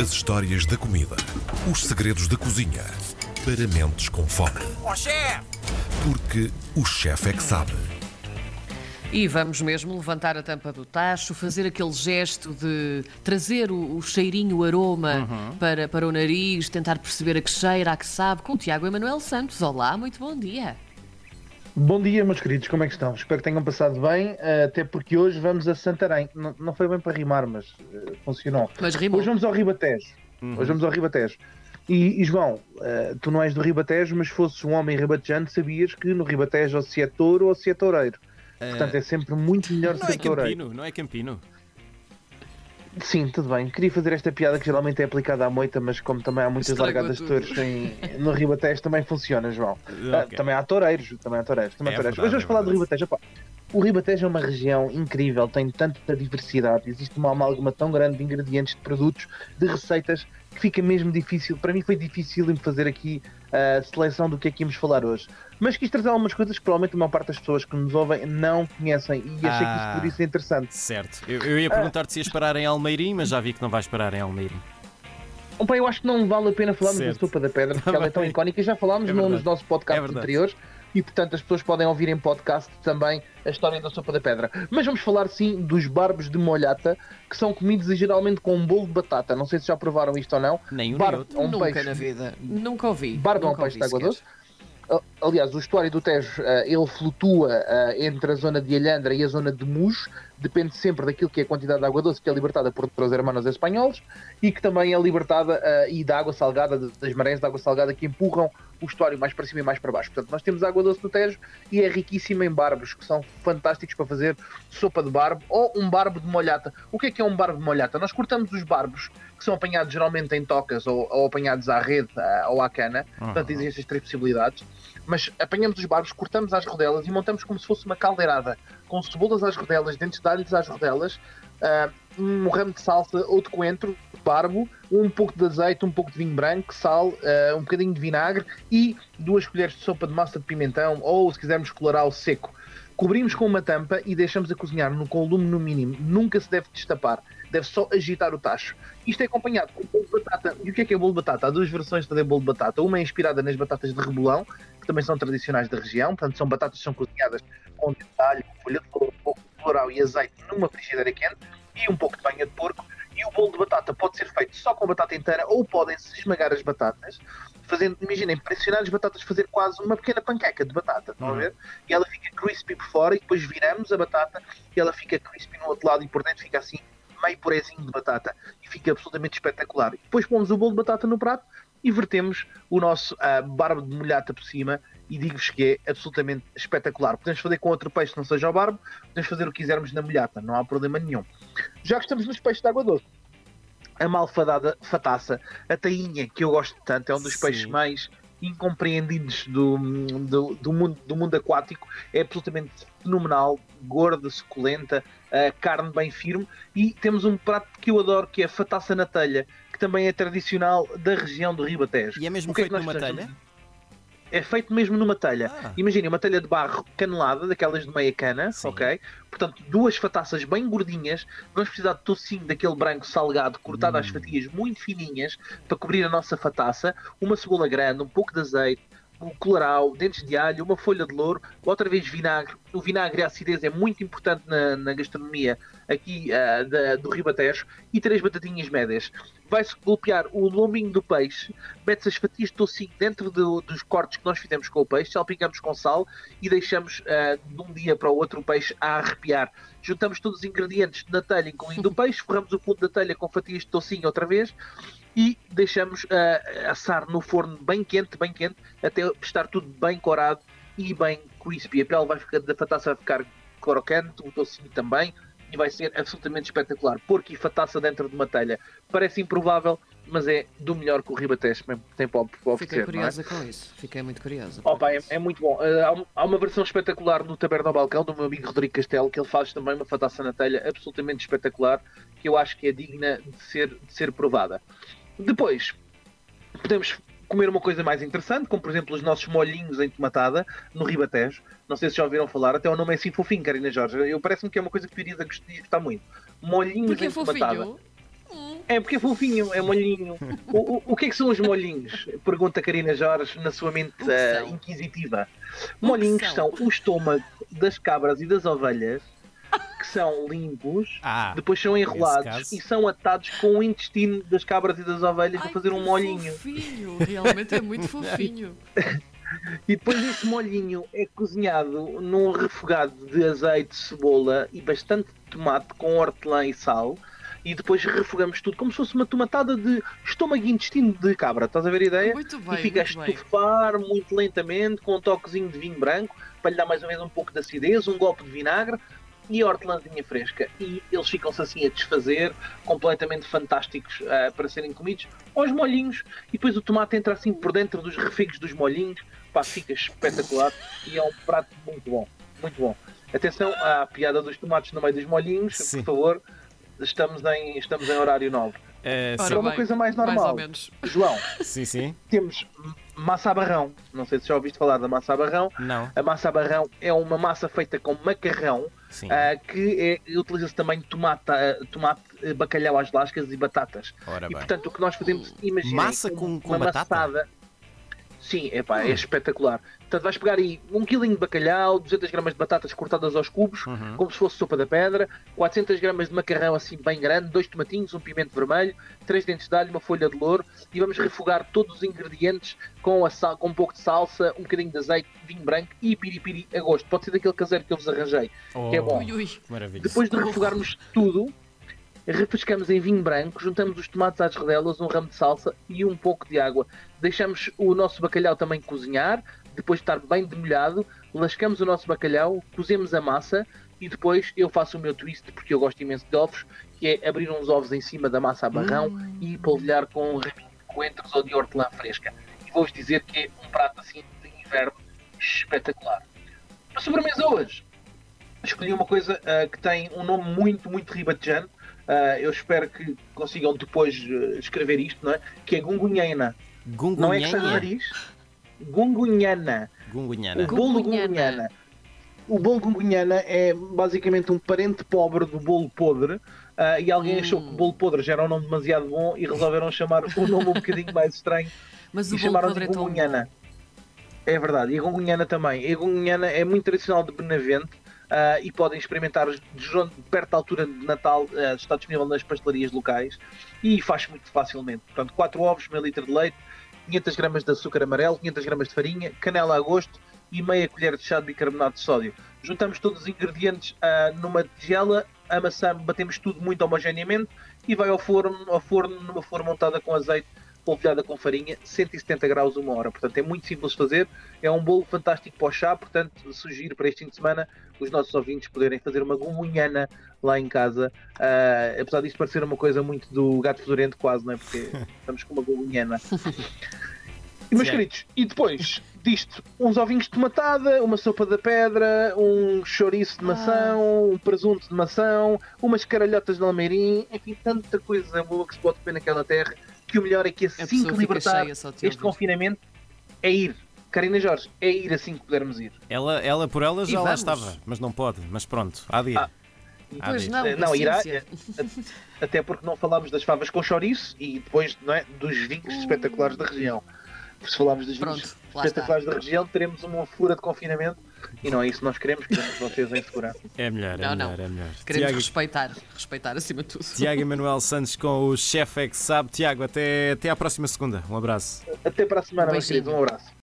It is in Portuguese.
As histórias da comida. Os segredos da cozinha. Para mentes com fome. Ó chefe! Porque o chefe é que sabe. E vamos mesmo levantar a tampa do tacho, fazer aquele gesto de trazer o, o cheirinho, o aroma para, para o nariz, tentar perceber a que cheira, a que sabe, com o Tiago Emanuel Santos. Olá, muito bom dia. Bom dia, meus queridos, como é que estão? Espero que tenham passado bem, eh, até porque hoje vamos a Santarém. Não, não foi bem para rimar, mas eh, funcionou. Mas rimou. Hoje vamos ao Ribatejo. Hoje vamos ao Ribatejo. E, e João, eh, tu não és do Ribatejo, mas fosses um homem ribatejante, sabias que no Ribatejo ou se é touro ou se é toureiro. Portanto, é sempre muito melhor Não ser é toureiro. Campino, não é Campino. Sim, tudo bem. Queria fazer esta piada que geralmente é aplicada à moita, mas como também há muitas Estragou largadas de touros em- no Ribatejo, também funciona, João. Ah, Ok. também há toureiros, também há toureiros. Também há É toureiros. verdade, Hoje vamos é falar do. Ribatejo. Epá, o Ribatejo é uma região incrível, tem tanta diversidade, existe uma amálgama tão grande de ingredientes, de produtos, de receitas, que fica mesmo difícil. Para mim foi difícil em fazer aqui a seleção do que é que íamos falar hoje. Mas quis trazer algumas coisas que provavelmente a maior parte das pessoas que nos ouvem não conhecem e achei que isso Ah. poderia ser interessante. Certo. Eu, eu ia perguntar-te se ias parar em Almeirim, mas já vi que não vais parar em Almeirim. Opa, eu acho que não vale a pena falarmos da Certo. sopa da pedra, porque ela é tão icónica e já falámos É nos nossos podcasts É anteriores e, portanto, as pessoas podem ouvir em podcast também a história da sopa da pedra. Mas vamos falar, sim, dos barbos de molhata, que são comidos geralmente com um bolo de batata. Não sei se já provaram isto ou não. Nem um nem Barbo outro. é um Nunca peixe. na vida. Nunca ouvi. Barbo é um peixe de água sequer. doce. Aliás, o estuário do Tejo, eh, ele flutua eh, entre a zona de Alhandra e a zona de Mujo, depende sempre daquilo que é a quantidade de água doce que é libertada por os hermanos espanhóis e que também é libertada eh, e da água salgada, das marés de água salgada que empurram o estuário mais para cima e mais para baixo. Portanto, nós temos água doce no Tejo e é riquíssima em barbos, que são fantásticos para fazer sopa de barbo ou um barbo de molhata. O que é que é um barbo de molhata? Nós cortamos os barbos, que são apanhados geralmente em tocas ou, ou apanhados à rede ah, ou à cana. Portanto, existem estas três possibilidades. Mas apanhamos os barbos, cortamos às rodelas e montamos como se fosse uma caldeirada, com cebolas às rodelas, dentes de alhos às rodelas, ah, um ramo de salsa ou de coentro, barbo, um pouco de azeite, um pouco de vinho branco, sal, ah, um bocadinho de vinagre e duas colheres de sopa de massa de pimentão ou, se quisermos, colorau seco. Cobrimos com uma tampa e deixamos a cozinhar no, com lume no mínimo. Nunca se deve destapar. Deve só agitar o tacho. Isto é acompanhado com bolo de batata. E o que é que é bolo de batata? Há duas versões de bolo de batata. Uma é inspirada nas batatas de rebolão, que também são tradicionais da região. Portanto, são batatas que são cozinhadas com detalhe, folha de flor, um pouco de e azeite numa frigideira quente e um pouco de banha de porco. E o bolo de batata pode ser feito só com batata inteira ou podem-se esmagar as batatas, fazendo, imaginem, pressionar as batatas, fazer quase uma pequena panqueca de batata, estão a ver? E ela fica crispy por fora e depois viramos a batata e ela fica crispy no outro lado e por dentro fica assim meio purezinho de batata e fica absolutamente espetacular. E depois pomos o bolo de batata no prato e vertemos o nosso ah, barbo de molhata por cima e digo-vos que é absolutamente espetacular. Podemos fazer com outro peixe que não seja o barbo, podemos fazer o que quisermos na molhata, não há problema nenhum. Já que estamos nos peixes de água doce, a malfadada fataça, a tainha, que eu gosto tanto, é um dos Sim. peixes mais incompreendidos do, do, do mundo, do mundo aquático, é absolutamente fenomenal, gorda, suculenta, a carne bem firme e temos um prato que eu adoro que é a fataça na telha, que também é tradicional da região do Ribatejo. E é mesmo O que feito nós numa fazemos? telha? É feito mesmo numa telha. Ah. Imaginem uma telha de barro canelada, daquelas de meia cana, Sim. ok? Portanto, duas fataças bem gordinhas. Vamos precisar de tocinho daquele branco salgado, cortado Hum. às fatias muito fininhas, para cobrir a nossa fataça. Uma cebola grande, um pouco de azeite, um colorau, dentes de alho, uma folha de louro, outra vez vinagre. O vinagre e a acidez é muito importante na, na gastronomia aqui ah, da- do Ribatejo. E três batatinhas médias. Vai-se golpear o lombinho do peixe, mete-se as fatias de tocinho dentro do- dos cortes que nós fizemos com o peixe, salpicamos com sal e deixamos ah, de um dia para o outro o peixe a arrepiar. Juntamos todos os ingredientes na telha, incluindo o peixe, forramos o fundo da telha com fatias de tocinho outra vez e deixamos ah, assar no forno bem quente, bem quente, até estar tudo bem corado e bem crispy. A pele vai ficar, da fataça vai ficar crocante, o tocinho também, e vai ser absolutamente espetacular. Porco e fataça dentro de uma telha. Parece improvável, mas é do melhor que o Ribatejo tem para oferecer. Fiquei é? curiosa com isso. Fiquei muito curiosa. Opa, é, é muito bom. Uh, há um- há, uma versão espetacular no Taberna ao Balcão do meu amigo Rodrigo Castelo, que ele faz também uma fataça na telha absolutamente espetacular, que eu acho que é digna de ser, de ser provada. Depois, podemos comer uma coisa mais interessante, como por exemplo os nossos molhinhos em tomatada no Ribatejo. Não sei se já ouviram falar, até o nome é assim fofinho, Karina Jorge. Eu parece-me que é uma coisa que tu irias a gostar, gostar muito. Molhinhos Porque em é tomatada. fofinho. É porque é fofinho, é molhinho. O, o, o que é que são os molhinhos? Pergunta Karina Jorge na sua mente são? inquisitiva. Molhinhos são? são o estômago das cabras e das ovelhas são limpos, Ah, depois são enrolados e são atados com o intestino das cabras e das ovelhas Ai, para fazer um molhinho. Fofinho. Realmente é muito fofinho. E depois esse molhinho é cozinhado num refogado de azeite, cebola e bastante tomate com hortelã e sal. E depois refogamos tudo como se fosse uma tomatada de estômago e intestino de cabra. Estás a ver a ideia? Muito e bem, fica a muito bem. estufar muito lentamente com um toquezinho de vinho branco para lhe dar mais ou menos um pouco de acidez, um golpe de vinagre e hortelãzinha fresca. E eles ficam-se assim a desfazer, completamente fantásticos ah, para serem comidos aos molhinhos. E depois o tomate entra assim por dentro dos refigos dos molhinhos. Pá, fica espetacular e é um prato muito bom. Muito bom. Atenção à piada dos tomates no meio dos molhinhos, Sim. por favor. Estamos em, estamos em horário nobre. Ora Para uma bem, coisa mais Mais normal. ou menos. João, sim, sim. temos massa a barrão. Não sei se já ouviste falar da massa a barrão. Não, A massa a barrão é uma massa feita com macarrão, ah, que é, utiliza-se também tomate, ah, tomate, ah, bacalhau às lascas e batatas. Ora E bem. portanto o que nós fazemos, imagina, Massa com- com batata? Sim, epá, é espetacular. Portanto, vais pegar aí um quilinho de bacalhau, 200 gramas de batatas cortadas aos cubos, Uhum. como se fosse sopa da pedra, 400 gramas de macarrão assim bem grande, dois tomatinhos, um pimento vermelho, três dentes de alho, uma folha de louro e vamos refogar todos os ingredientes com, a sal, com um pouco de salsa, um bocadinho de azeite, vinho branco e piripiri a gosto. Pode ser daquele caseiro que eu vos arranjei, que é Oh, bom. Ui, ui. Depois de refogarmos tudo, refrescamos em vinho branco, juntamos os tomates às rodelas, um ramo de salsa e um pouco de água. Deixamos o nosso bacalhau também cozinhar, depois de estar bem demolhado, lascamos o nosso bacalhau, cozemos a massa e depois eu faço o meu twist, porque eu gosto imenso de ovos, que é abrir uns ovos em cima da massa a barrão e polvilhar com um raminho de coentros ou de hortelã fresca. E vou-vos dizer que é um prato assim de inverno espetacular. A sobremesa hoje escolhi uma coisa ah, que tem um nome muito, muito ribatejano. Ah, eu espero que consigam depois ah, escrever isto, não é? Que é gungunhena. Não é que seja nariz? Gungunhana. Gungunhana. O bolo Gungunhana. O bolo gungunhana é basicamente um parente pobre do bolo podre. ah, e alguém achou que o bolo podre já era um nome demasiado bom e resolveram chamar um nome um bocadinho mais estranho Mas e o bolo chamaram de é. É verdade, e a gungunhana também. E a gungunhana é muito tradicional de Benavente ah, e podem experimentar perto da altura de Natal, ah, está disponível nas pastelarias locais e faz muito facilmente. Portanto, 4 ovos, meio litro de leite, 500 gramas de açúcar amarelo, 500 gramas de farinha, canela a gosto e meia colher de chá de bicarbonato de sódio. Juntamos todos os ingredientes ah, numa tigela, amassamos, batemos tudo muito homogeneamente e vai ao forno, ao forno numa forma montada com azeite polvilhada com farinha, 170 graus uma hora. Portanto, é muito simples de fazer. É um bolo fantástico para o chá. Portanto, sugiro para este fim de semana os nossos ouvintes poderem fazer uma gumunhana lá em casa. Ah, apesar disto parecer uma coisa muito do gato fedorento, quase, não é? Porque estamos com uma gumunhana. E, meus Sim. queridos, e depois disto, uns ovinhos de tomatada, uma sopa da pedra, um chouriço de maçã, um presunto de maçã, umas caralhotas de almeirim, enfim, tanta coisa boa que se pode comer naquela terra, que o melhor é que assim que libertar cheia este ouvir. confinamento é ir. Karina Jorge, é ir assim que pudermos ir. Ela, ela por ela já lá estava, mas não pode. Mas pronto, há de ir. Ah. Há Pois não, Eh, não, irá, paciência. Até porque não falámos das favas com chouriço e depois não é, dos vinhos espetaculares da região. Se falarmos dos vinhos Pronto, espetaculares da região, teremos uma fura de confinamento e não é isso que nós queremos, queremos vocês em segurança. É melhor, é Não, não. melhor, é melhor. Queremos Tiago, respeitar, respeitar acima de tudo. Tiago Emanuel Santos com o chefe é que sabe. Tiago, até, até à próxima segunda. Um abraço. Até para a semana, meus Beijinho. queridos. Um abraço.